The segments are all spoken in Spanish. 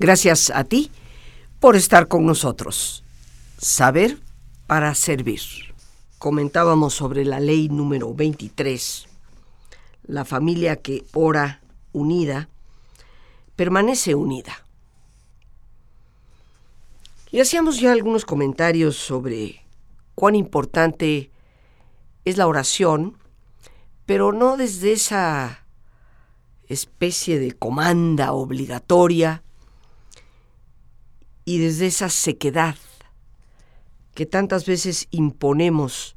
Gracias a ti por estar con nosotros. Saber para servir. Comentábamos sobre la ley número 23. La familia que ora unida permanece unida. Y hacíamos ya algunos comentarios sobre cuán importante es la oración, pero no desde esa especie de comanda obligatoria y desde esa sequedad que tantas veces imponemos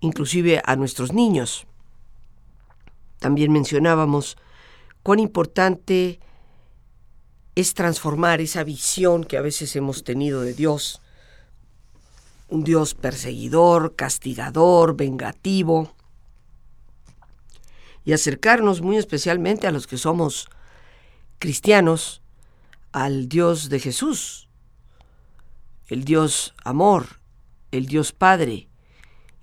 inclusive a nuestros niños. También mencionábamos cuán importante es transformar esa visión que a veces hemos tenido de Dios, un Dios perseguidor, castigador, vengativo, y acercarnos muy especialmente a los que somos cristianos, al Dios de Jesús, el Dios amor, el Dios Padre,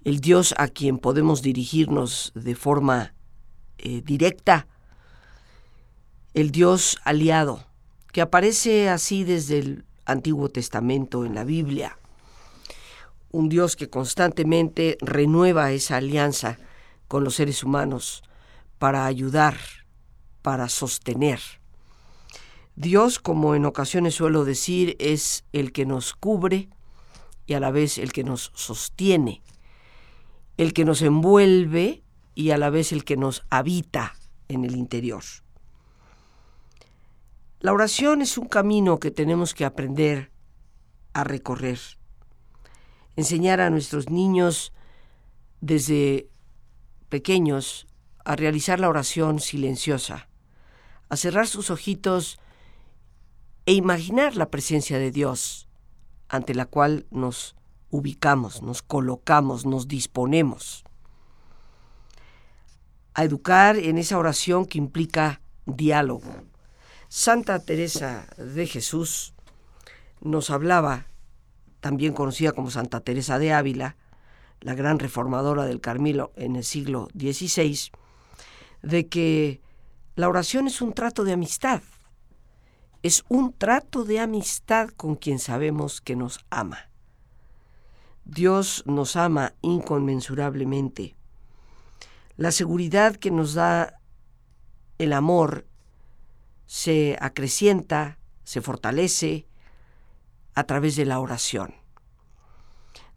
el Dios a quien podemos dirigirnos de forma eh, directa, el Dios aliado, que aparece así desde el Antiguo Testamento en la Biblia, un Dios que constantemente renueva esa alianza con los seres humanos para ayudar, para sostener. Dios, como en ocasiones suelo decir, es el que nos cubre y a la vez el que nos sostiene, el que nos envuelve y a la vez el que nos habita en el interior. La oración es un camino que tenemos que aprender a recorrer. Enseñar a nuestros niños desde pequeños a realizar la oración silenciosa, a cerrar sus ojitos e imaginar la presencia de Dios ante la cual nos ubicamos, nos colocamos, nos disponemos. A educar en esa oración que implica diálogo. Santa Teresa de Jesús nos hablaba, también conocida como Santa Teresa de Ávila, la gran reformadora del Carmelo en el siglo XVI, de que la oración es un trato de amistad es un trato de amistad con quien sabemos que nos ama. Dios nos ama inconmensurablemente. La seguridad que nos da el amor se acrecienta, se fortalece a través de la oración.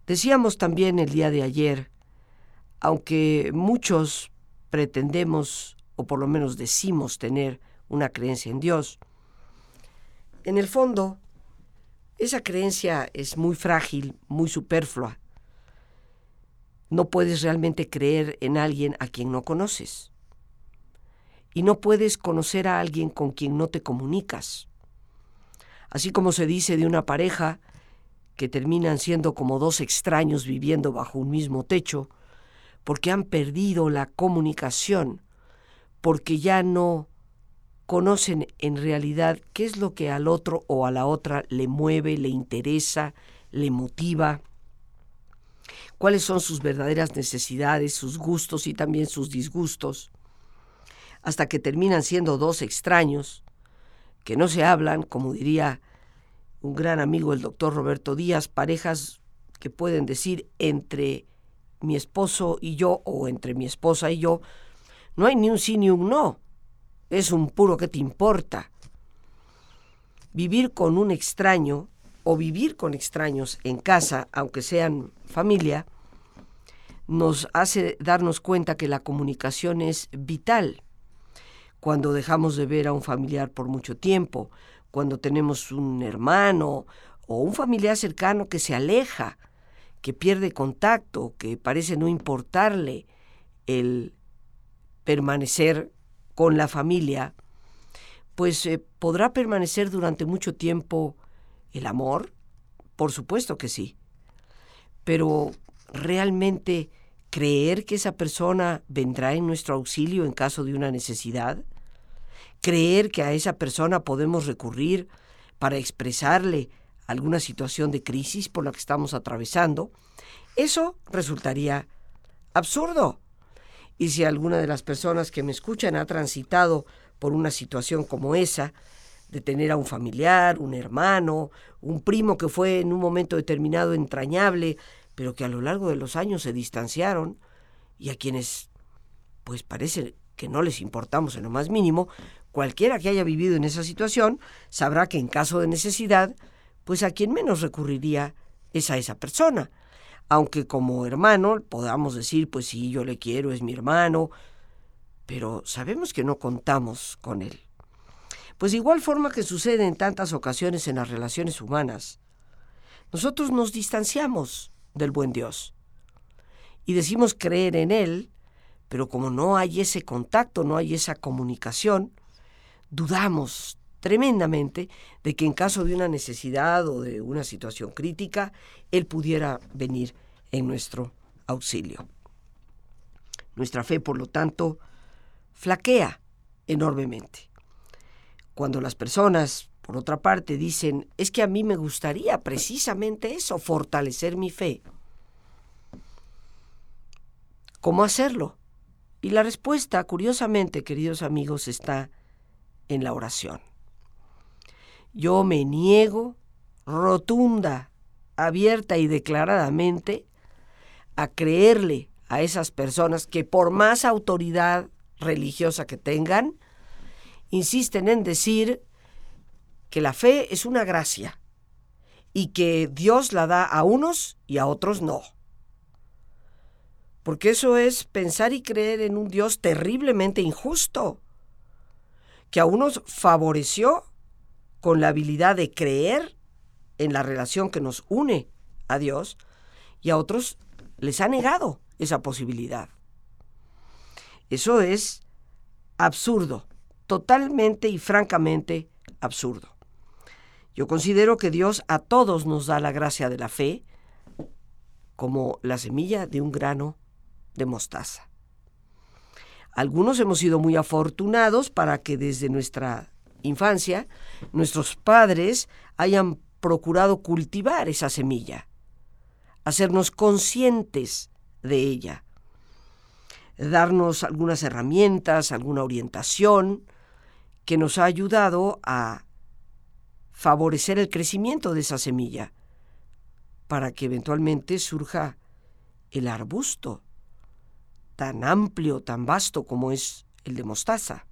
Decíamos también el día de ayer, aunque muchos pretendemos, o por lo menos decimos tener una creencia en Dios, en el fondo, esa creencia es muy frágil, muy superflua. No puedes realmente creer en alguien a quien no conoces. Y no puedes conocer a alguien con quien no te comunicas. Así como se dice de una pareja que terminan siendo como dos extraños viviendo bajo un mismo techo, porque han perdido la comunicación, porque ya no conocen en realidad qué es lo que al otro o a la otra le mueve, le interesa, le motiva, cuáles son sus verdaderas necesidades, sus gustos y también sus disgustos, hasta que terminan siendo dos extraños que no se hablan, como diría un gran amigo el doctor Roberto Díaz, parejas que pueden decir entre mi esposo y yo o entre mi esposa y yo, no hay ni un sí ni un no es un puro que te importa. Vivir con un extraño o vivir con extraños en casa, aunque sean familia, nos hace darnos cuenta que la comunicación es vital. Cuando dejamos de ver a un familiar por mucho tiempo, cuando tenemos un hermano o un familiar cercano que se aleja, que pierde contacto, que parece no importarle el permanecer con la familia, pues eh, podrá permanecer durante mucho tiempo el amor, por supuesto que sí, pero realmente creer que esa persona vendrá en nuestro auxilio en caso de una necesidad, creer que a esa persona podemos recurrir para expresarle alguna situación de crisis por la que estamos atravesando, eso resultaría absurdo. Y si alguna de las personas que me escuchan ha transitado por una situación como esa, de tener a un familiar, un hermano, un primo que fue en un momento determinado entrañable, pero que a lo largo de los años se distanciaron y a quienes pues parece que no les importamos en lo más mínimo, cualquiera que haya vivido en esa situación sabrá que en caso de necesidad, pues a quien menos recurriría es a esa persona. Aunque como hermano podamos decir, pues sí, yo le quiero, es mi hermano, pero sabemos que no contamos con él. Pues de igual forma que sucede en tantas ocasiones en las relaciones humanas, nosotros nos distanciamos del buen Dios y decimos creer en Él, pero como no hay ese contacto, no hay esa comunicación, dudamos tremendamente de que en caso de una necesidad o de una situación crítica, Él pudiera venir en nuestro auxilio. Nuestra fe, por lo tanto, flaquea enormemente. Cuando las personas, por otra parte, dicen, es que a mí me gustaría precisamente eso, fortalecer mi fe. ¿Cómo hacerlo? Y la respuesta, curiosamente, queridos amigos, está en la oración. Yo me niego rotunda, abierta y declaradamente a creerle a esas personas que por más autoridad religiosa que tengan, insisten en decir que la fe es una gracia y que Dios la da a unos y a otros no. Porque eso es pensar y creer en un Dios terriblemente injusto, que a unos favoreció con la habilidad de creer en la relación que nos une a Dios y a otros les ha negado esa posibilidad. Eso es absurdo, totalmente y francamente absurdo. Yo considero que Dios a todos nos da la gracia de la fe como la semilla de un grano de mostaza. Algunos hemos sido muy afortunados para que desde nuestra infancia nuestros padres hayan procurado cultivar esa semilla, hacernos conscientes de ella, darnos algunas herramientas, alguna orientación que nos ha ayudado a favorecer el crecimiento de esa semilla para que eventualmente surja el arbusto tan amplio, tan vasto como es el de mostaza.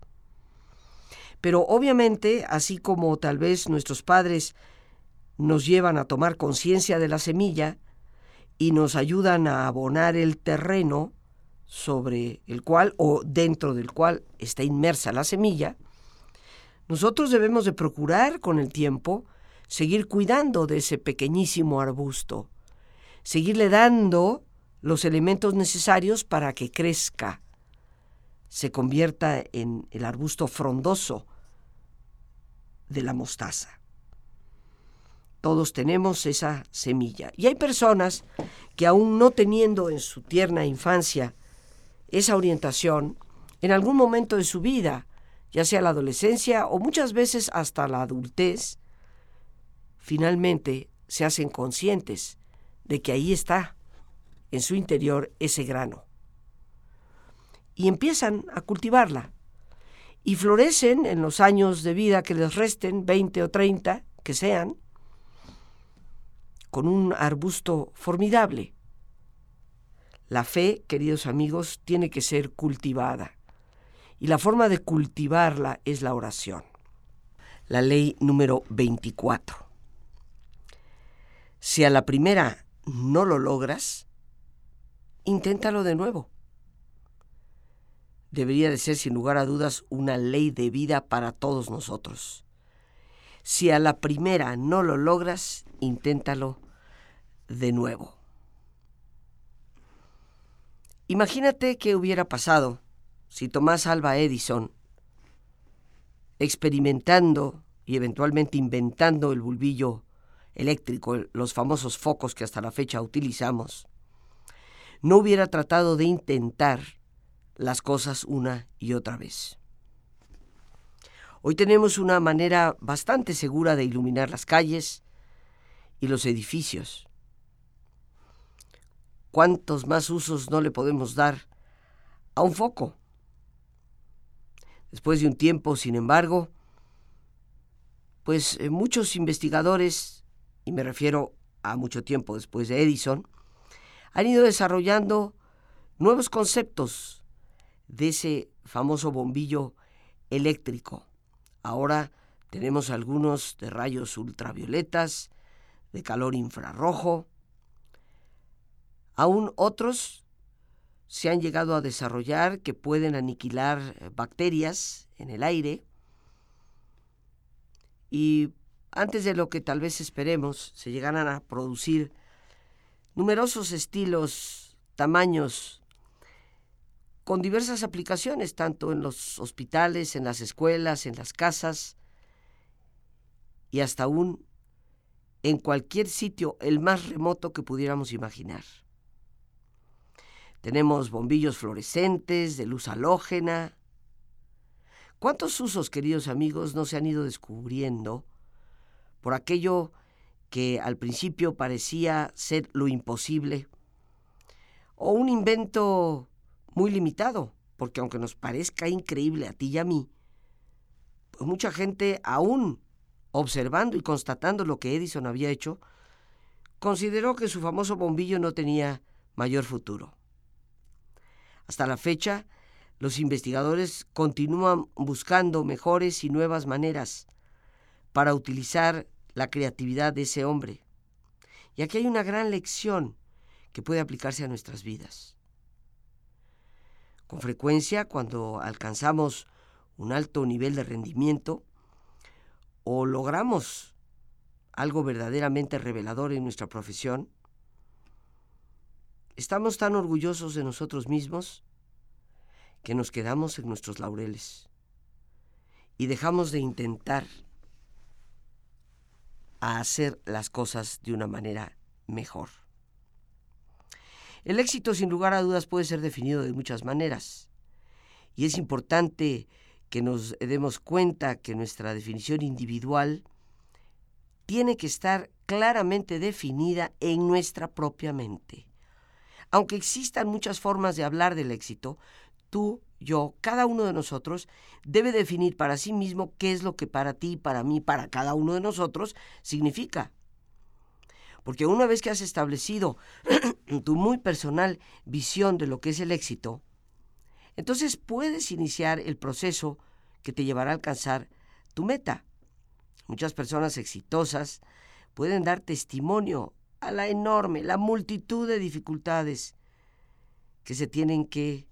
Pero obviamente, así como tal vez nuestros padres nos llevan a tomar conciencia de la semilla y nos ayudan a abonar el terreno sobre el cual o dentro del cual está inmersa la semilla, nosotros debemos de procurar con el tiempo seguir cuidando de ese pequeñísimo arbusto, seguirle dando los elementos necesarios para que crezca, se convierta en el arbusto frondoso de la mostaza. Todos tenemos esa semilla. Y hay personas que aún no teniendo en su tierna infancia esa orientación, en algún momento de su vida, ya sea la adolescencia o muchas veces hasta la adultez, finalmente se hacen conscientes de que ahí está en su interior ese grano. Y empiezan a cultivarla. Y florecen en los años de vida que les resten, 20 o 30, que sean, con un arbusto formidable. La fe, queridos amigos, tiene que ser cultivada. Y la forma de cultivarla es la oración. La ley número 24. Si a la primera no lo logras, inténtalo de nuevo. Debería de ser sin lugar a dudas una ley de vida para todos nosotros. Si a la primera no lo logras, inténtalo de nuevo. Imagínate qué hubiera pasado si Tomás Alba Edison, experimentando y eventualmente inventando el bulbillo eléctrico, los famosos focos que hasta la fecha utilizamos, no hubiera tratado de intentar las cosas una y otra vez. Hoy tenemos una manera bastante segura de iluminar las calles y los edificios. ¿Cuántos más usos no le podemos dar a un foco? Después de un tiempo, sin embargo, pues eh, muchos investigadores, y me refiero a mucho tiempo después de Edison, han ido desarrollando nuevos conceptos de ese famoso bombillo eléctrico. Ahora tenemos algunos de rayos ultravioletas, de calor infrarrojo. Aún otros se han llegado a desarrollar que pueden aniquilar bacterias en el aire. Y antes de lo que tal vez esperemos, se llegaran a producir numerosos estilos, tamaños, con diversas aplicaciones, tanto en los hospitales, en las escuelas, en las casas y hasta aún en cualquier sitio, el más remoto que pudiéramos imaginar. Tenemos bombillos fluorescentes, de luz halógena. ¿Cuántos usos, queridos amigos, no se han ido descubriendo por aquello que al principio parecía ser lo imposible? O un invento muy limitado, porque aunque nos parezca increíble a ti y a mí, pues mucha gente aún observando y constatando lo que Edison había hecho, consideró que su famoso bombillo no tenía mayor futuro. Hasta la fecha, los investigadores continúan buscando mejores y nuevas maneras para utilizar la creatividad de ese hombre. Y aquí hay una gran lección que puede aplicarse a nuestras vidas. Con frecuencia, cuando alcanzamos un alto nivel de rendimiento, o logramos algo verdaderamente revelador en nuestra profesión, estamos tan orgullosos de nosotros mismos que nos quedamos en nuestros laureles y dejamos de intentar hacer las cosas de una manera mejor. El éxito sin lugar a dudas puede ser definido de muchas maneras y es importante que nos demos cuenta que nuestra definición individual tiene que estar claramente definida en nuestra propia mente. Aunque existan muchas formas de hablar del éxito, tú, yo, cada uno de nosotros debe definir para sí mismo qué es lo que para ti, para mí, para cada uno de nosotros significa. Porque una vez que has establecido tu muy personal visión de lo que es el éxito, entonces puedes iniciar el proceso que te llevará a alcanzar tu meta. Muchas personas exitosas pueden dar testimonio a la enorme, la multitud de dificultades que se tienen que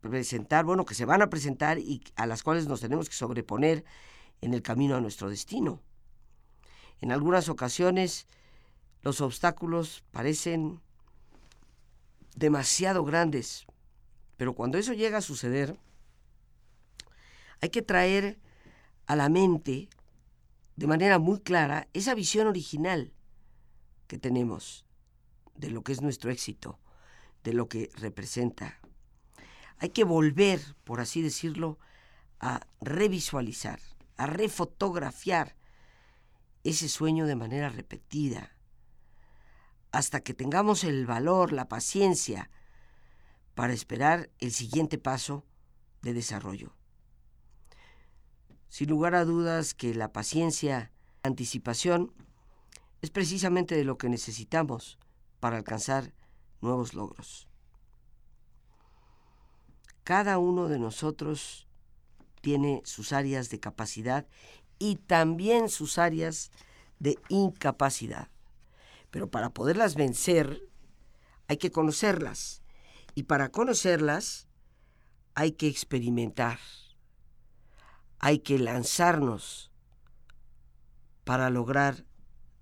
presentar, bueno, que se van a presentar y a las cuales nos tenemos que sobreponer en el camino a nuestro destino. En algunas ocasiones los obstáculos parecen demasiado grandes pero cuando eso llega a suceder, hay que traer a la mente de manera muy clara esa visión original que tenemos de lo que es nuestro éxito, de lo que representa. Hay que volver, por así decirlo, a revisualizar, a refotografiar ese sueño de manera repetida, hasta que tengamos el valor, la paciencia, para esperar el siguiente paso de desarrollo. Sin lugar a dudas que la paciencia, anticipación, es precisamente de lo que necesitamos para alcanzar nuevos logros. Cada uno de nosotros tiene sus áreas de capacidad y también sus áreas de incapacidad. Pero para poderlas vencer hay que conocerlas y para conocerlas hay que experimentar, hay que lanzarnos para lograr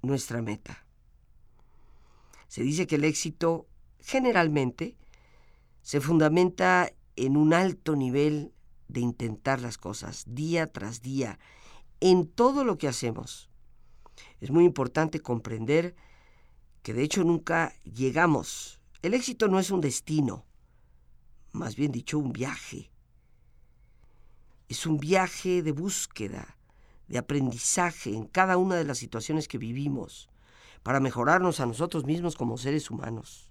nuestra meta. Se dice que el éxito generalmente se fundamenta en un alto nivel de intentar las cosas día tras día, en todo lo que hacemos. Es muy importante comprender que de hecho nunca llegamos el éxito no es un destino, más bien dicho, un viaje. Es un viaje de búsqueda, de aprendizaje en cada una de las situaciones que vivimos, para mejorarnos a nosotros mismos como seres humanos.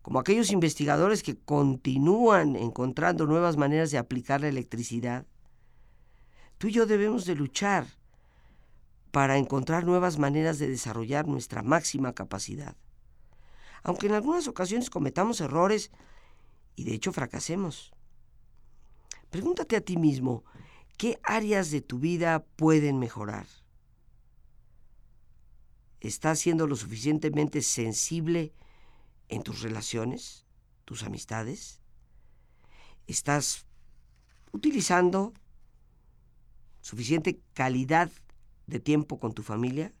Como aquellos investigadores que continúan encontrando nuevas maneras de aplicar la electricidad, Tú y yo debemos de luchar para encontrar nuevas maneras de desarrollar nuestra máxima capacidad. Aunque en algunas ocasiones cometamos errores y de hecho fracasemos. Pregúntate a ti mismo, ¿qué áreas de tu vida pueden mejorar? ¿Estás siendo lo suficientemente sensible en tus relaciones, tus amistades? ¿Estás utilizando suficiente calidad de tiempo con tu familia?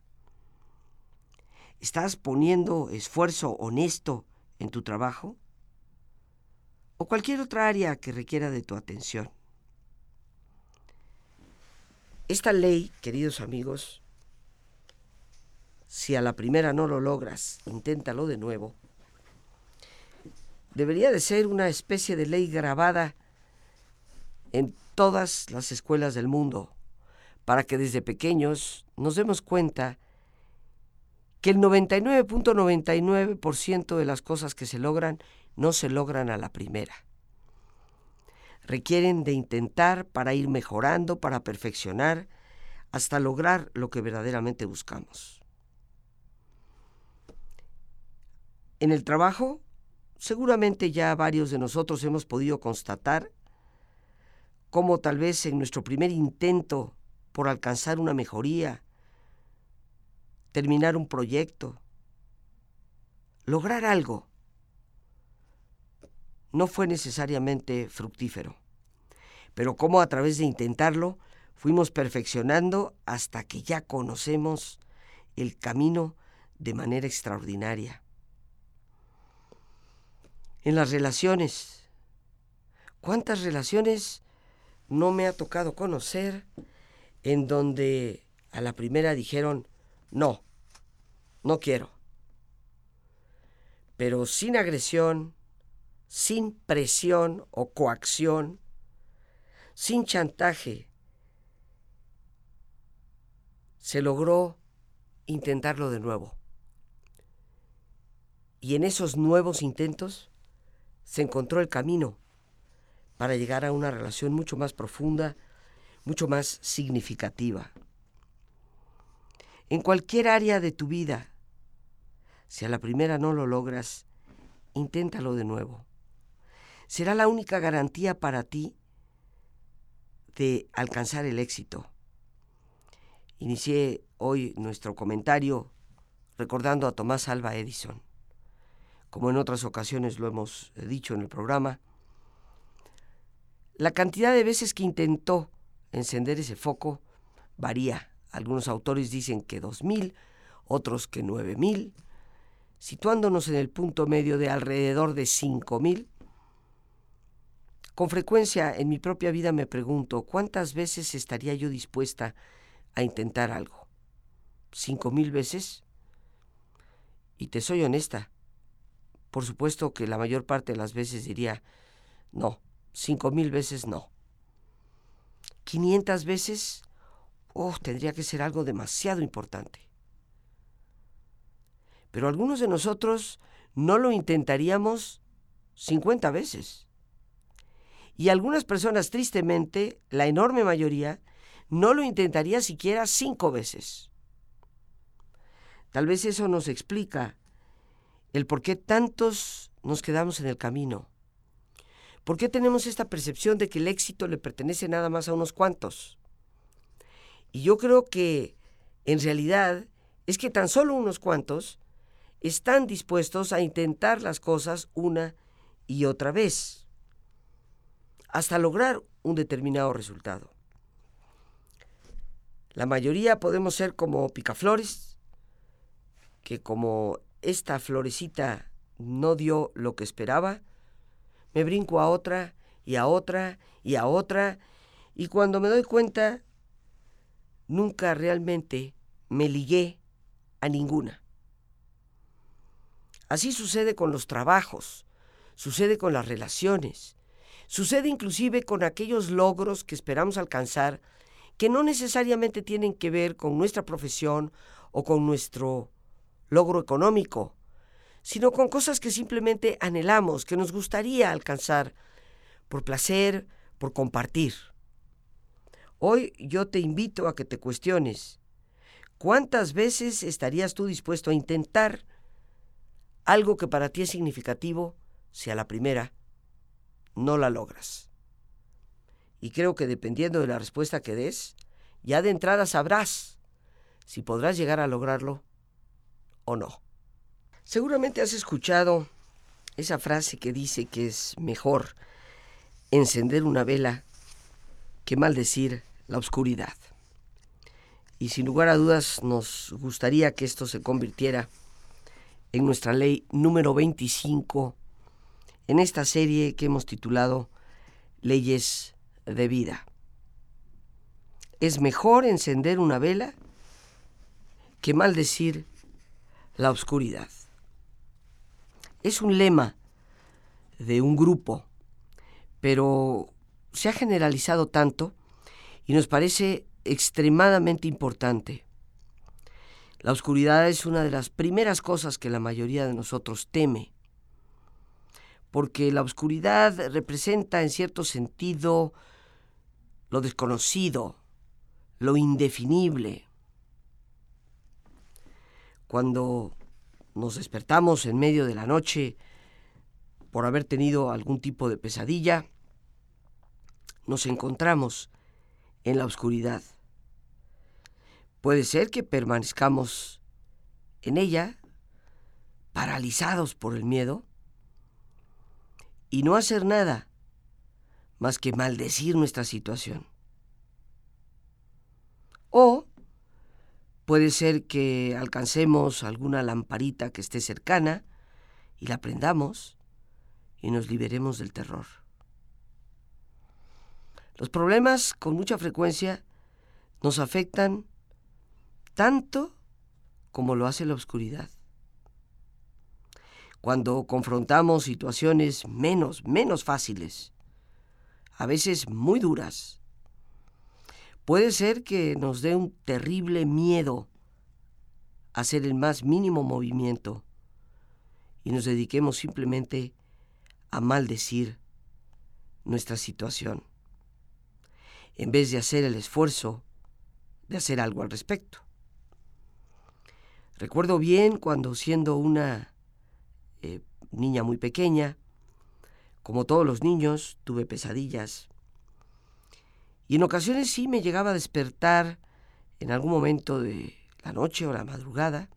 ¿Estás poniendo esfuerzo honesto en tu trabajo? ¿O cualquier otra área que requiera de tu atención? Esta ley, queridos amigos, si a la primera no lo logras, inténtalo de nuevo. Debería de ser una especie de ley grabada en todas las escuelas del mundo, para que desde pequeños nos demos cuenta que el 99.99% de las cosas que se logran no se logran a la primera. Requieren de intentar para ir mejorando, para perfeccionar, hasta lograr lo que verdaderamente buscamos. En el trabajo, seguramente ya varios de nosotros hemos podido constatar cómo tal vez en nuestro primer intento por alcanzar una mejoría, terminar un proyecto, lograr algo, no fue necesariamente fructífero, pero cómo a través de intentarlo fuimos perfeccionando hasta que ya conocemos el camino de manera extraordinaria en las relaciones. ¿Cuántas relaciones no me ha tocado conocer en donde a la primera dijeron, no, no quiero? Pero sin agresión, sin presión o coacción, sin chantaje, se logró intentarlo de nuevo. Y en esos nuevos intentos se encontró el camino para llegar a una relación mucho más profunda, mucho más significativa. En cualquier área de tu vida, si a la primera no lo logras, inténtalo de nuevo. Será la única garantía para ti de alcanzar el éxito. Inicié hoy nuestro comentario recordando a Tomás Alba Edison como en otras ocasiones lo hemos dicho en el programa, la cantidad de veces que intentó encender ese foco varía. Algunos autores dicen que 2.000, otros que 9.000, situándonos en el punto medio de alrededor de 5.000. Con frecuencia en mi propia vida me pregunto cuántas veces estaría yo dispuesta a intentar algo. ¿Cinco mil veces? Y te soy honesta, por supuesto que la mayor parte de las veces diría, no, cinco mil veces no. ¿500 veces? Oh, tendría que ser algo demasiado importante. Pero algunos de nosotros no lo intentaríamos 50 veces. Y algunas personas, tristemente, la enorme mayoría, no lo intentaría siquiera cinco veces. Tal vez eso nos explica el por qué tantos nos quedamos en el camino. ¿Por qué tenemos esta percepción de que el éxito le pertenece nada más a unos cuantos? Y yo creo que en realidad es que tan solo unos cuantos están dispuestos a intentar las cosas una y otra vez, hasta lograr un determinado resultado. La mayoría podemos ser como picaflores, que como esta florecita no dio lo que esperaba, me brinco a otra y a otra y a otra, y cuando me doy cuenta, nunca realmente me ligué a ninguna. Así sucede con los trabajos, sucede con las relaciones, sucede inclusive con aquellos logros que esperamos alcanzar que no necesariamente tienen que ver con nuestra profesión o con nuestro logro económico, sino con cosas que simplemente anhelamos, que nos gustaría alcanzar por placer, por compartir. Hoy yo te invito a que te cuestiones, ¿cuántas veces estarías tú dispuesto a intentar algo que para ti es significativo si a la primera no la logras? Y creo que dependiendo de la respuesta que des, ya de entrada sabrás si podrás llegar a lograrlo o no. Seguramente has escuchado esa frase que dice que es mejor encender una vela que maldecir la oscuridad. Y sin lugar a dudas nos gustaría que esto se convirtiera en nuestra ley número 25 en esta serie que hemos titulado Leyes de Vida. Es mejor encender una vela que maldecir la oscuridad. Es un lema de un grupo, pero se ha generalizado tanto y nos parece extremadamente importante. La oscuridad es una de las primeras cosas que la mayoría de nosotros teme, porque la oscuridad representa en cierto sentido lo desconocido, lo indefinible. Cuando nos despertamos en medio de la noche por haber tenido algún tipo de pesadilla, nos encontramos en la oscuridad. Puede ser que permanezcamos en ella, paralizados por el miedo, y no hacer nada más que maldecir nuestra situación. O puede ser que alcancemos alguna lamparita que esté cercana y la prendamos y nos liberemos del terror. Los problemas con mucha frecuencia nos afectan tanto como lo hace la oscuridad. Cuando confrontamos situaciones menos, menos fáciles, a veces muy duras, puede ser que nos dé un terrible miedo hacer el más mínimo movimiento y nos dediquemos simplemente a maldecir nuestra situación en vez de hacer el esfuerzo de hacer algo al respecto. Recuerdo bien cuando siendo una eh, niña muy pequeña, como todos los niños, tuve pesadillas. Y en ocasiones sí me llegaba a despertar en algún momento de la noche o la madrugada.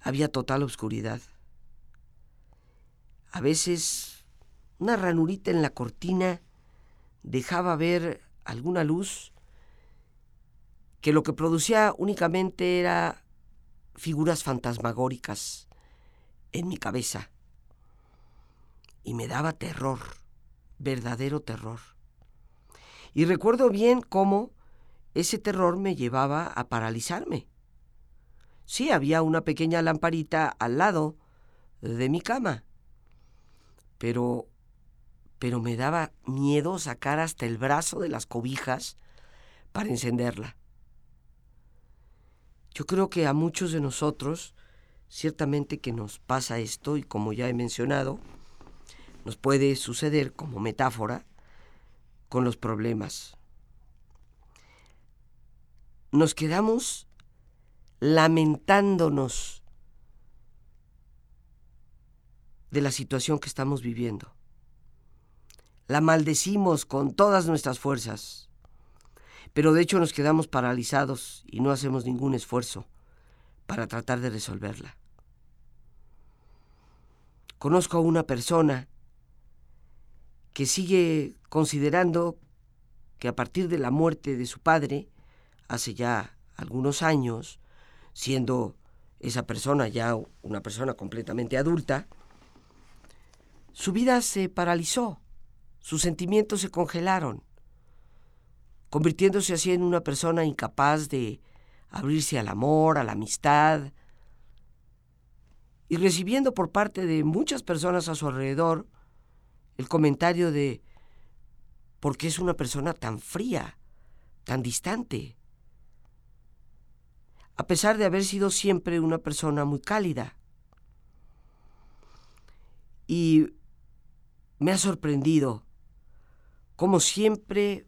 Había total oscuridad. A veces una ranurita en la cortina dejaba ver alguna luz que lo que producía únicamente era figuras fantasmagóricas en mi cabeza. Y me daba terror, verdadero terror. Y recuerdo bien cómo ese terror me llevaba a paralizarme. Sí, había una pequeña lamparita al lado de mi cama, pero pero me daba miedo sacar hasta el brazo de las cobijas para encenderla. Yo creo que a muchos de nosotros ciertamente que nos pasa esto y como ya he mencionado, nos puede suceder como metáfora con los problemas. Nos quedamos lamentándonos de la situación que estamos viviendo la maldecimos con todas nuestras fuerzas. Pero de hecho nos quedamos paralizados y no hacemos ningún esfuerzo para tratar de resolverla. Conozco a una persona que sigue considerando que a partir de la muerte de su padre, hace ya algunos años, siendo esa persona ya una persona completamente adulta, su vida se paralizó sus sentimientos se congelaron, convirtiéndose así en una persona incapaz de abrirse al amor, a la amistad, y recibiendo por parte de muchas personas a su alrededor el comentario de ¿por qué es una persona tan fría, tan distante? A pesar de haber sido siempre una persona muy cálida. Y me ha sorprendido como siempre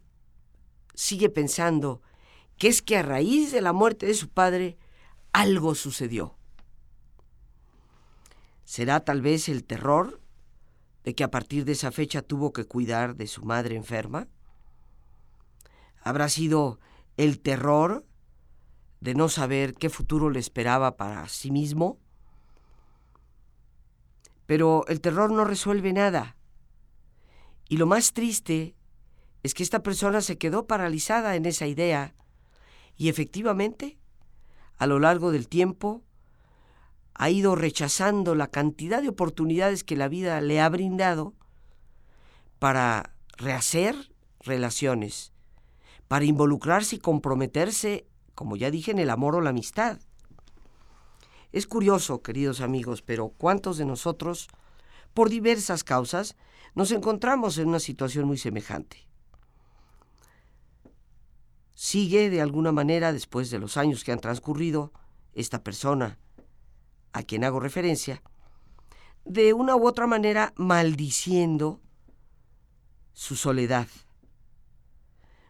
sigue pensando que es que a raíz de la muerte de su padre algo sucedió. ¿Será tal vez el terror de que a partir de esa fecha tuvo que cuidar de su madre enferma? ¿Habrá sido el terror de no saber qué futuro le esperaba para sí mismo? Pero el terror no resuelve nada. Y lo más triste es que esta persona se quedó paralizada en esa idea y efectivamente, a lo largo del tiempo, ha ido rechazando la cantidad de oportunidades que la vida le ha brindado para rehacer relaciones, para involucrarse y comprometerse, como ya dije, en el amor o la amistad. Es curioso, queridos amigos, pero ¿cuántos de nosotros, por diversas causas, nos encontramos en una situación muy semejante? Sigue de alguna manera, después de los años que han transcurrido, esta persona a quien hago referencia, de una u otra manera maldiciendo su soledad,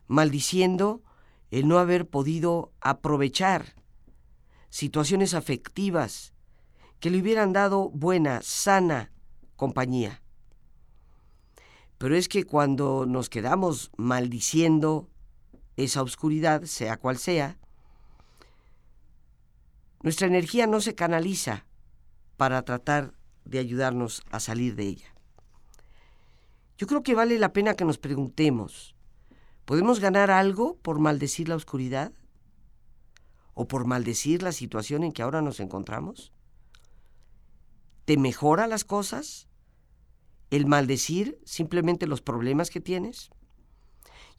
maldiciendo el no haber podido aprovechar situaciones afectivas que le hubieran dado buena, sana compañía. Pero es que cuando nos quedamos maldiciendo esa oscuridad, sea cual sea, nuestra energía no se canaliza para tratar de ayudarnos a salir de ella. Yo creo que vale la pena que nos preguntemos, ¿podemos ganar algo por maldecir la oscuridad? o por maldecir la situación en que ahora nos encontramos? ¿Te mejora las cosas? ¿El maldecir simplemente los problemas que tienes?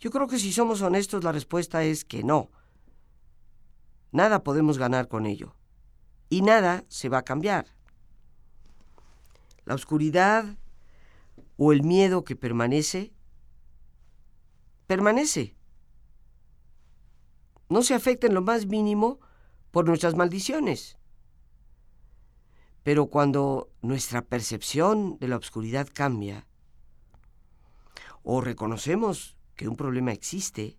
Yo creo que si somos honestos la respuesta es que no. Nada podemos ganar con ello. Y nada se va a cambiar. La oscuridad o el miedo que permanece, permanece no se afecta en lo más mínimo por nuestras maldiciones. Pero cuando nuestra percepción de la oscuridad cambia, o reconocemos que un problema existe,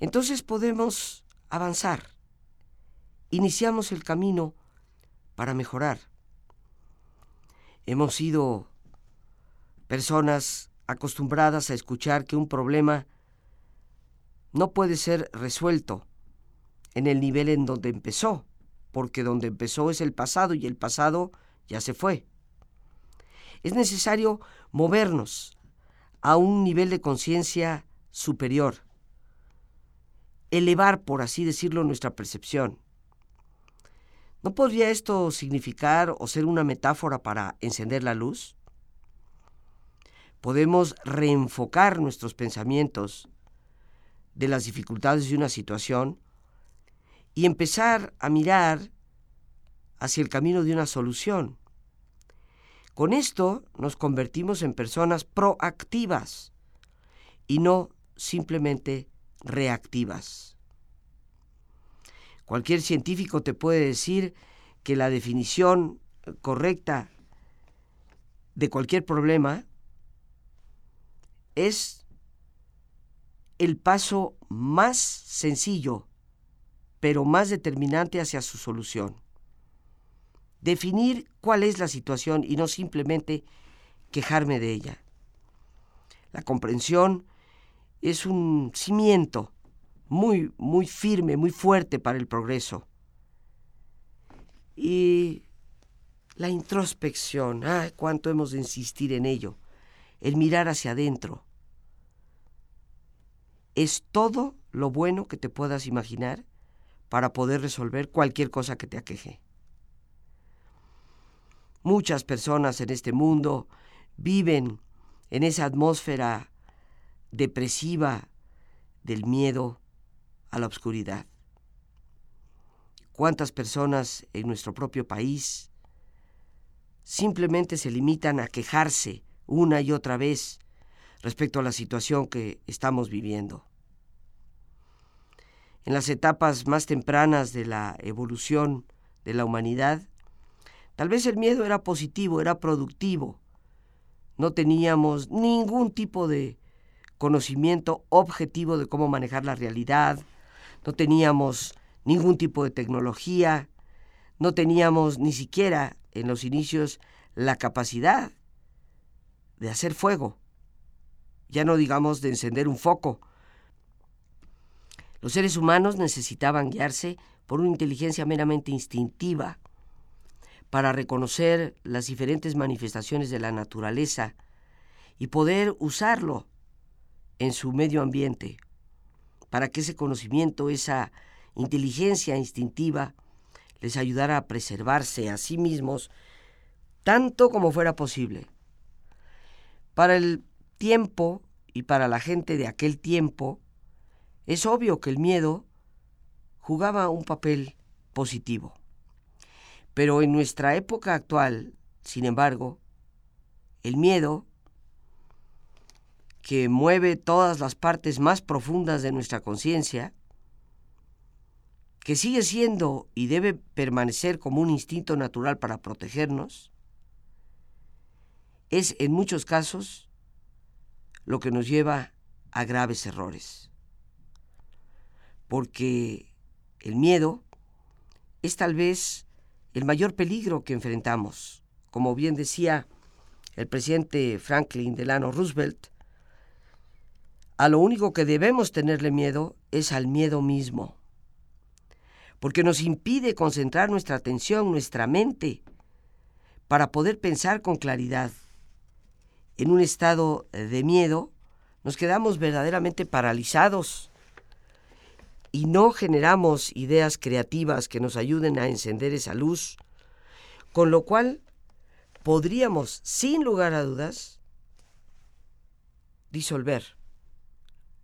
entonces podemos avanzar. Iniciamos el camino para mejorar. Hemos sido personas acostumbradas a escuchar que un problema no puede ser resuelto en el nivel en donde empezó, porque donde empezó es el pasado y el pasado ya se fue. Es necesario movernos a un nivel de conciencia superior, elevar, por así decirlo, nuestra percepción. ¿No podría esto significar o ser una metáfora para encender la luz? Podemos reenfocar nuestros pensamientos de las dificultades de una situación y empezar a mirar hacia el camino de una solución. Con esto nos convertimos en personas proactivas y no simplemente reactivas. Cualquier científico te puede decir que la definición correcta de cualquier problema es el paso más sencillo, pero más determinante hacia su solución. Definir cuál es la situación y no simplemente quejarme de ella. La comprensión es un cimiento muy, muy firme, muy fuerte para el progreso. Y la introspección, ¡ay, cuánto hemos de insistir en ello! El mirar hacia adentro, es todo lo bueno que te puedas imaginar para poder resolver cualquier cosa que te aqueje. Muchas personas en este mundo viven en esa atmósfera depresiva del miedo a la oscuridad. ¿Cuántas personas en nuestro propio país simplemente se limitan a quejarse una y otra vez respecto a la situación que estamos viviendo? en las etapas más tempranas de la evolución de la humanidad, tal vez el miedo era positivo, era productivo, no teníamos ningún tipo de conocimiento objetivo de cómo manejar la realidad, no teníamos ningún tipo de tecnología, no teníamos ni siquiera en los inicios la capacidad de hacer fuego, ya no digamos de encender un foco. Los seres humanos necesitaban guiarse por una inteligencia meramente instintiva para reconocer las diferentes manifestaciones de la naturaleza y poder usarlo en su medio ambiente, para que ese conocimiento, esa inteligencia instintiva, les ayudara a preservarse a sí mismos tanto como fuera posible. Para el tiempo y para la gente de aquel tiempo, es obvio que el miedo jugaba un papel positivo. Pero en nuestra época actual, sin embargo, el miedo, que mueve todas las partes más profundas de nuestra conciencia, que sigue siendo y debe permanecer como un instinto natural para protegernos, es en muchos casos lo que nos lleva a graves errores. Porque el miedo es tal vez el mayor peligro que enfrentamos. Como bien decía el presidente Franklin Delano Roosevelt, a lo único que debemos tenerle miedo es al miedo mismo, porque nos impide concentrar nuestra atención, nuestra mente, para poder pensar con claridad. En un estado de miedo nos quedamos verdaderamente paralizados y no generamos ideas creativas que nos ayuden a encender esa luz, con lo cual podríamos, sin lugar a dudas, disolver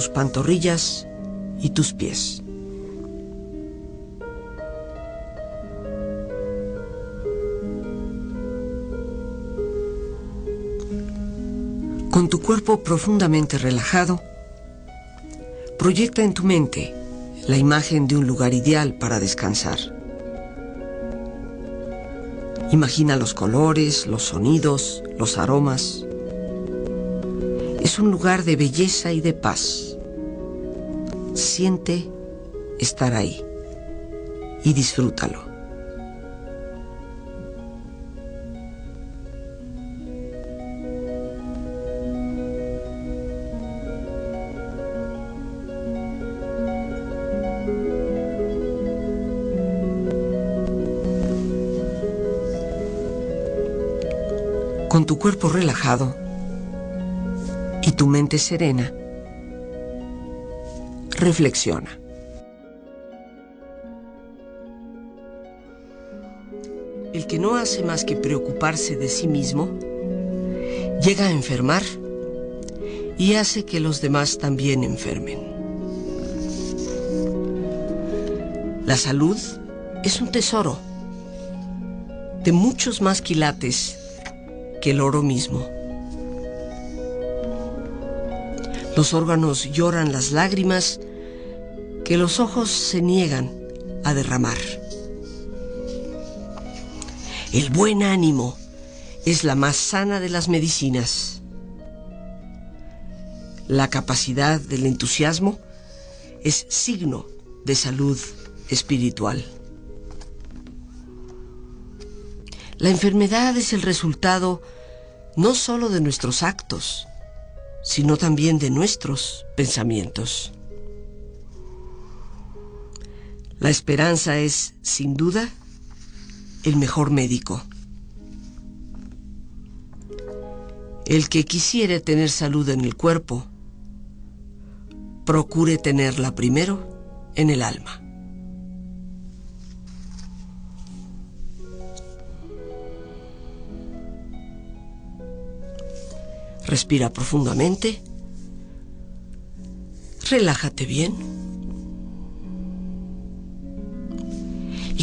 Tus pantorrillas y tus pies. Con tu cuerpo profundamente relajado, proyecta en tu mente la imagen de un lugar ideal para descansar. Imagina los colores, los sonidos, los aromas. Es un lugar de belleza y de paz. Siente estar ahí y disfrútalo. con tu cuerpo relajado y tu mente serena, reflexiona. El que no hace más que preocuparse de sí mismo, llega a enfermar y hace que los demás también enfermen. La salud es un tesoro de muchos más quilates que el oro mismo. Los órganos lloran las lágrimas que los ojos se niegan a derramar. El buen ánimo es la más sana de las medicinas. La capacidad del entusiasmo es signo de salud espiritual. La enfermedad es el resultado no solo de nuestros actos, sino también de nuestros pensamientos. La esperanza es, sin duda, el mejor médico. El que quisiere tener salud en el cuerpo, procure tenerla primero en el alma. Respira profundamente. Relájate bien.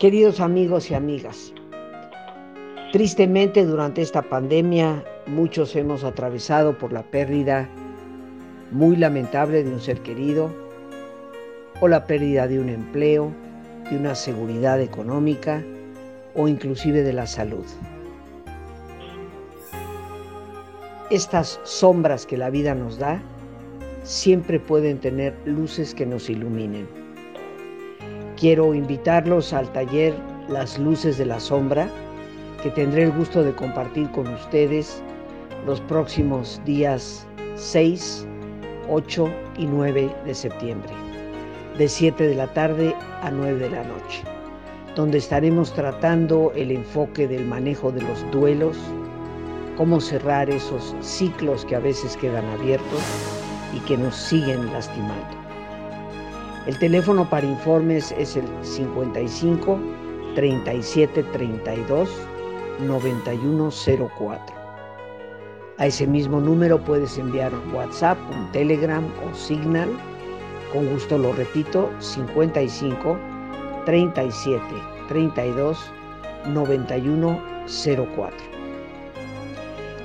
Queridos amigos y amigas, tristemente durante esta pandemia muchos hemos atravesado por la pérdida muy lamentable de un ser querido o la pérdida de un empleo, de una seguridad económica o inclusive de la salud. Estas sombras que la vida nos da siempre pueden tener luces que nos iluminen. Quiero invitarlos al taller Las Luces de la Sombra, que tendré el gusto de compartir con ustedes los próximos días 6, 8 y 9 de septiembre, de 7 de la tarde a 9 de la noche, donde estaremos tratando el enfoque del manejo de los duelos, cómo cerrar esos ciclos que a veces quedan abiertos y que nos siguen lastimando. El teléfono para informes es el 55 37 32 9104. A ese mismo número puedes enviar WhatsApp, un Telegram o Signal. Con gusto lo repito, 55 37 32 91 04.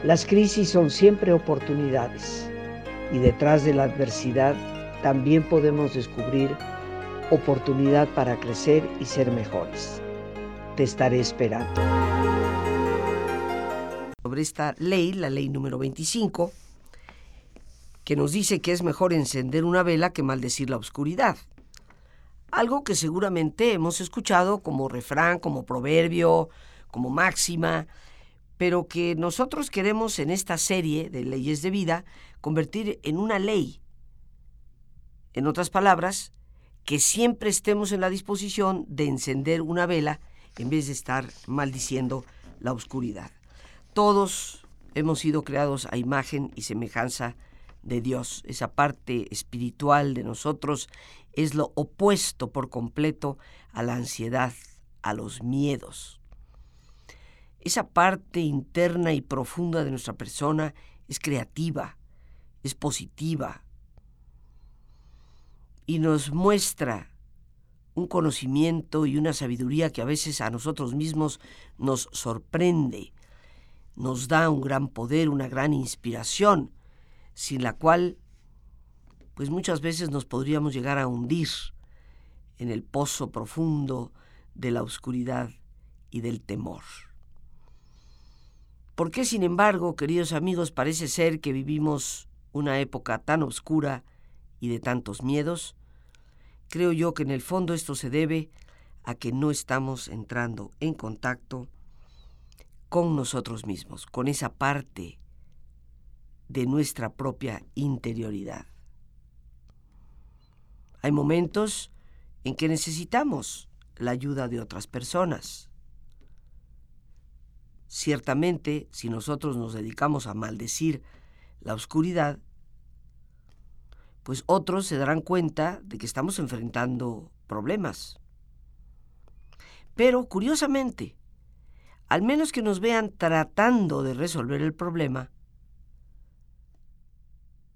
Las crisis son siempre oportunidades y detrás de la adversidad también podemos descubrir oportunidad para crecer y ser mejores. Te estaré esperando sobre esta ley, la ley número 25, que nos dice que es mejor encender una vela que maldecir la oscuridad. Algo que seguramente hemos escuchado como refrán, como proverbio, como máxima, pero que nosotros queremos en esta serie de leyes de vida convertir en una ley. En otras palabras, que siempre estemos en la disposición de encender una vela en vez de estar maldiciendo la oscuridad. Todos hemos sido creados a imagen y semejanza de Dios. Esa parte espiritual de nosotros es lo opuesto por completo a la ansiedad, a los miedos. Esa parte interna y profunda de nuestra persona es creativa, es positiva y nos muestra un conocimiento y una sabiduría que a veces a nosotros mismos nos sorprende nos da un gran poder, una gran inspiración, sin la cual pues muchas veces nos podríamos llegar a hundir en el pozo profundo de la oscuridad y del temor. ¿Por qué, sin embargo, queridos amigos, parece ser que vivimos una época tan oscura y de tantos miedos? Creo yo que en el fondo esto se debe a que no estamos entrando en contacto con nosotros mismos, con esa parte de nuestra propia interioridad. Hay momentos en que necesitamos la ayuda de otras personas. Ciertamente, si nosotros nos dedicamos a maldecir la oscuridad, pues otros se darán cuenta de que estamos enfrentando problemas. Pero, curiosamente, al menos que nos vean tratando de resolver el problema,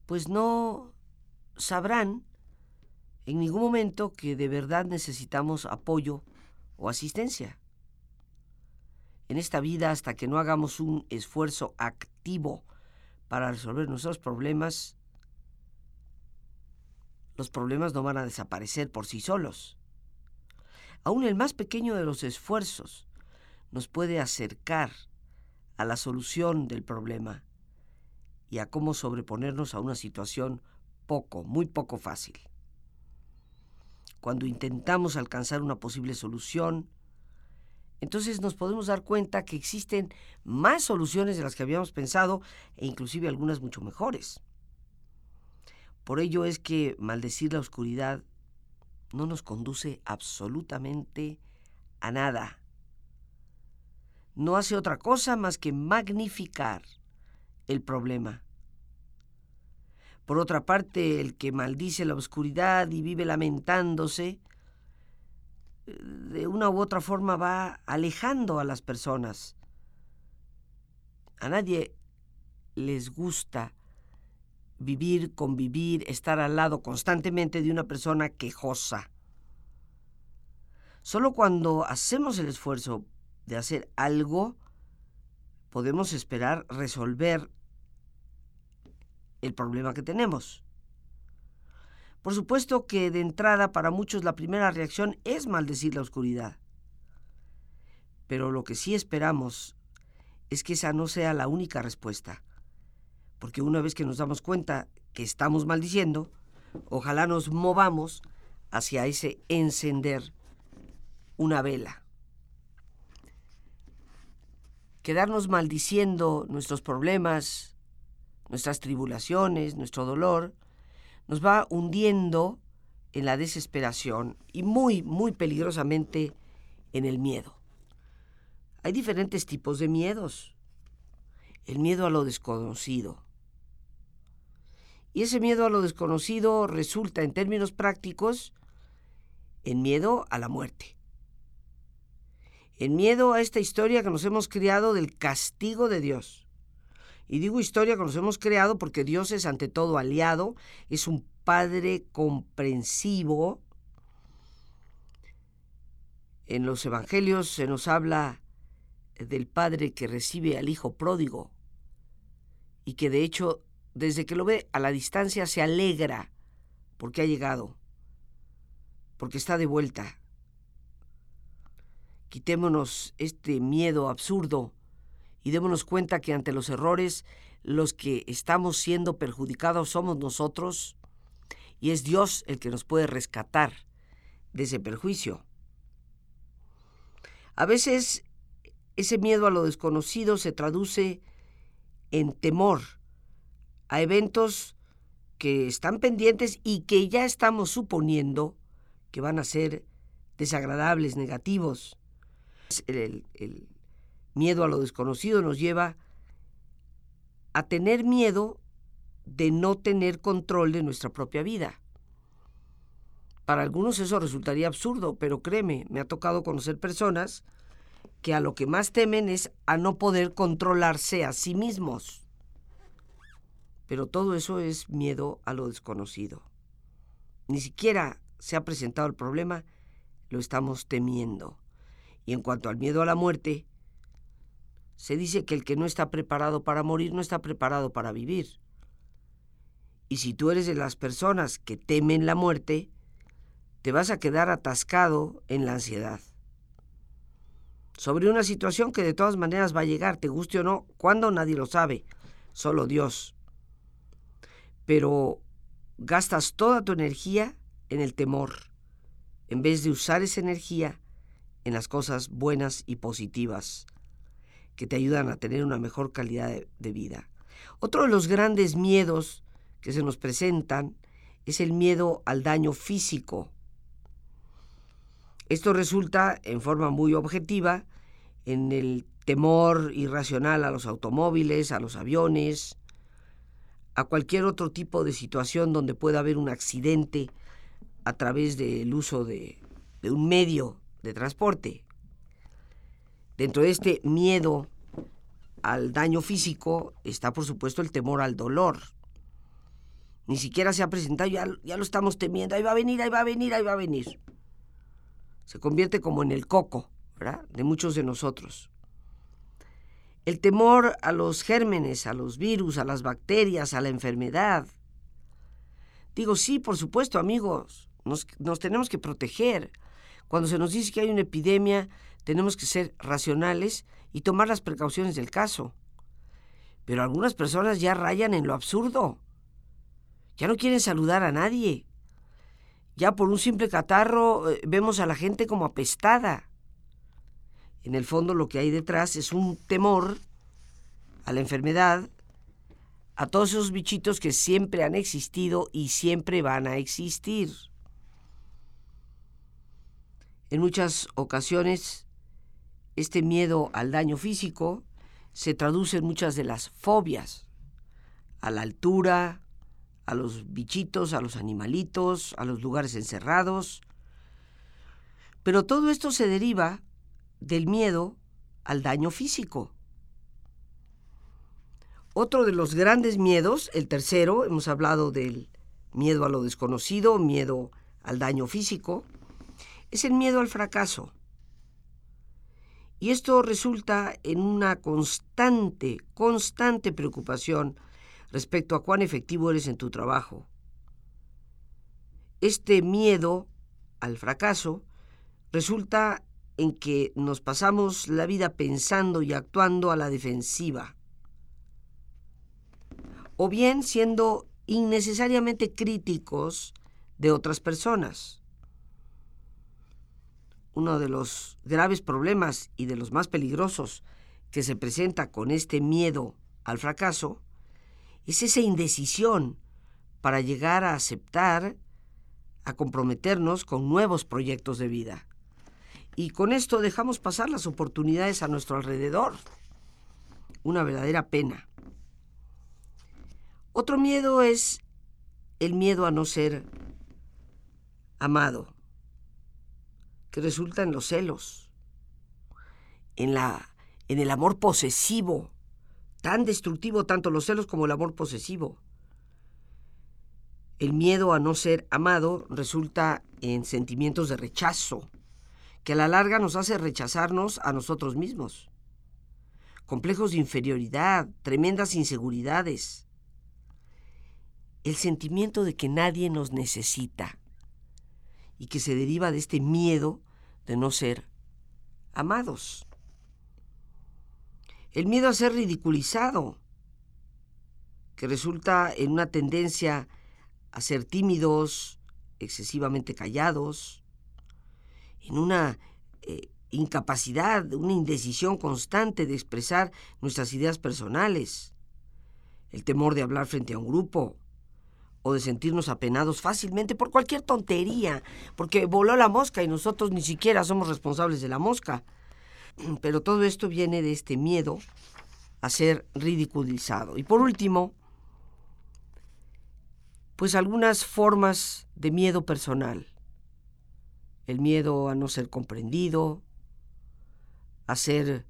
pues no sabrán en ningún momento que de verdad necesitamos apoyo o asistencia. En esta vida, hasta que no hagamos un esfuerzo activo para resolver nuestros problemas, los problemas no van a desaparecer por sí solos. Aún el más pequeño de los esfuerzos nos puede acercar a la solución del problema y a cómo sobreponernos a una situación poco, muy poco fácil. Cuando intentamos alcanzar una posible solución, entonces nos podemos dar cuenta que existen más soluciones de las que habíamos pensado e inclusive algunas mucho mejores. Por ello es que maldecir la oscuridad no nos conduce absolutamente a nada no hace otra cosa más que magnificar el problema. Por otra parte, el que maldice la oscuridad y vive lamentándose, de una u otra forma va alejando a las personas. A nadie les gusta vivir, convivir, estar al lado constantemente de una persona quejosa. Solo cuando hacemos el esfuerzo de hacer algo, podemos esperar resolver el problema que tenemos. Por supuesto que de entrada para muchos la primera reacción es maldecir la oscuridad. Pero lo que sí esperamos es que esa no sea la única respuesta. Porque una vez que nos damos cuenta que estamos maldiciendo, ojalá nos movamos hacia ese encender una vela quedarnos maldiciendo nuestros problemas, nuestras tribulaciones, nuestro dolor, nos va hundiendo en la desesperación y muy, muy peligrosamente en el miedo. Hay diferentes tipos de miedos. El miedo a lo desconocido. Y ese miedo a lo desconocido resulta, en términos prácticos, en miedo a la muerte en miedo a esta historia que nos hemos criado del castigo de Dios. Y digo historia que nos hemos creado porque Dios es ante todo aliado, es un Padre comprensivo. En los Evangelios se nos habla del Padre que recibe al Hijo pródigo y que de hecho desde que lo ve a la distancia se alegra porque ha llegado, porque está de vuelta. Quitémonos este miedo absurdo y démonos cuenta que ante los errores los que estamos siendo perjudicados somos nosotros y es Dios el que nos puede rescatar de ese perjuicio. A veces ese miedo a lo desconocido se traduce en temor a eventos que están pendientes y que ya estamos suponiendo que van a ser desagradables, negativos. El, miedo a lo desconocido nos lleva a tener miedo de no tener control de nuestra propia vida. Para algunos eso resultaría absurdo, pero créeme, me ha tocado conocer personas que a lo que más temen es a no poder controlarse a sí mismos. Pero todo eso es miedo a lo desconocido. Ni siquiera se ha presentado el problema, lo estamos temiendo. Y en cuanto al miedo a la muerte, se dice que el que no está preparado para morir no está preparado para vivir. Y si tú eres de las personas que temen la muerte, te vas a quedar atascado en la ansiedad sobre una situación que de todas maneras va a llegar, te guste o no, cuándo nadie lo sabe, solo Dios. Pero gastas toda tu energía en el temor, en vez de usar esa energía en las cosas buenas y positivas que te ayudan a tener una mejor calidad de, de vida. Otro de los grandes miedos que se nos presentan es el miedo al daño físico. Esto resulta en forma muy objetiva en el temor irracional a los automóviles, a los aviones, a cualquier otro tipo de situación donde pueda haber un accidente a través del uso de, un medio de transporte. Dentro de este miedo al daño físico está por supuesto el temor al dolor. Ni siquiera se ha presentado, ya, ya lo estamos temiendo, ahí va a venir, ahí va a venir, ahí va a venir se convierte como en el coco de muchos de nosotros. El temor a los gérmenes, a los virus, a las bacterias, a la enfermedad. Digo, sí, por supuesto, amigos, nos, tenemos que proteger. Cuando se nos dice que hay una epidemia, tenemos que ser racionales y tomar las precauciones del caso. Pero algunas personas ya rayan en lo absurdo. Ya no quieren saludar a nadie. Ya por un simple catarro eh, vemos a la gente como apestada. En el fondo lo que hay detrás es un temor a la enfermedad, a todos esos bichitos que siempre han existido y siempre van a existir. En muchas ocasiones, este miedo al daño físico se traduce en muchas de las fobias, a la altura, a los bichitos, a los animalitos, a los lugares encerrados. Pero todo esto se deriva del miedo al daño físico. Otro de los grandes miedos, el tercero, hemos hablado del miedo a lo desconocido, miedo al daño físico, es el miedo al fracaso. Y esto resulta en una constante, constante preocupación respecto a cuán efectivo eres en tu trabajo. Este miedo al fracaso resulta en que nos pasamos la vida pensando y actuando a la defensiva, o bien siendo innecesariamente críticos de otras personas. Uno de los graves problemas y de los más peligrosos que se presenta con este miedo al fracaso es esa indecisión para llegar a aceptar, a comprometernos con nuevos proyectos de vida. Y con esto dejamos pasar las oportunidades a nuestro alrededor. Una verdadera pena. Otro miedo es el miedo a no ser amado, que resulta en los celos, en, la, en el amor posesivo tan destructivo tanto los celos como el amor posesivo. El miedo a no ser amado resulta en sentimientos de rechazo, que a la larga nos hace rechazarnos a nosotros mismos. Complejos de inferioridad, tremendas inseguridades. El sentimiento de que nadie nos necesita y que se deriva de este miedo de no ser amados. El miedo a ser ridiculizado, que resulta en una tendencia a ser tímidos, excesivamente callados, en una eh, incapacidad, una indecisión constante de expresar nuestras ideas personales, el temor de hablar frente a un grupo o de sentirnos apenados fácilmente por cualquier tontería, porque voló la mosca y nosotros ni siquiera somos responsables de la mosca. Pero todo esto viene de este miedo a ser ridiculizado. Y por último, pues algunas formas de miedo personal. El miedo a no ser comprendido, a ser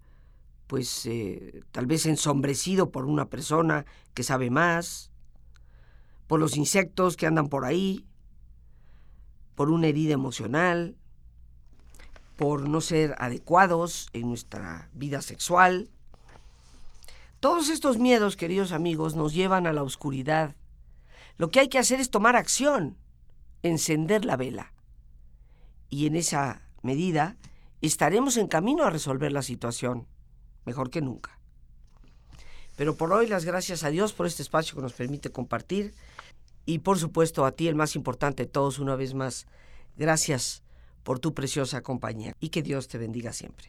pues eh, tal vez ensombrecido por una persona que sabe más, por los insectos que andan por ahí, por una herida emocional, por no ser adecuados en nuestra vida sexual. Todos estos miedos, queridos amigos, nos llevan a la oscuridad lo que hay que hacer es tomar acción, encender la vela. Y en esa medida estaremos en camino a resolver la situación, mejor que nunca. Pero por hoy las gracias a Dios por este espacio que nos permite compartir y por supuesto a ti el más importante de todos una vez más. Gracias por tu preciosa compañía y que Dios te bendiga siempre.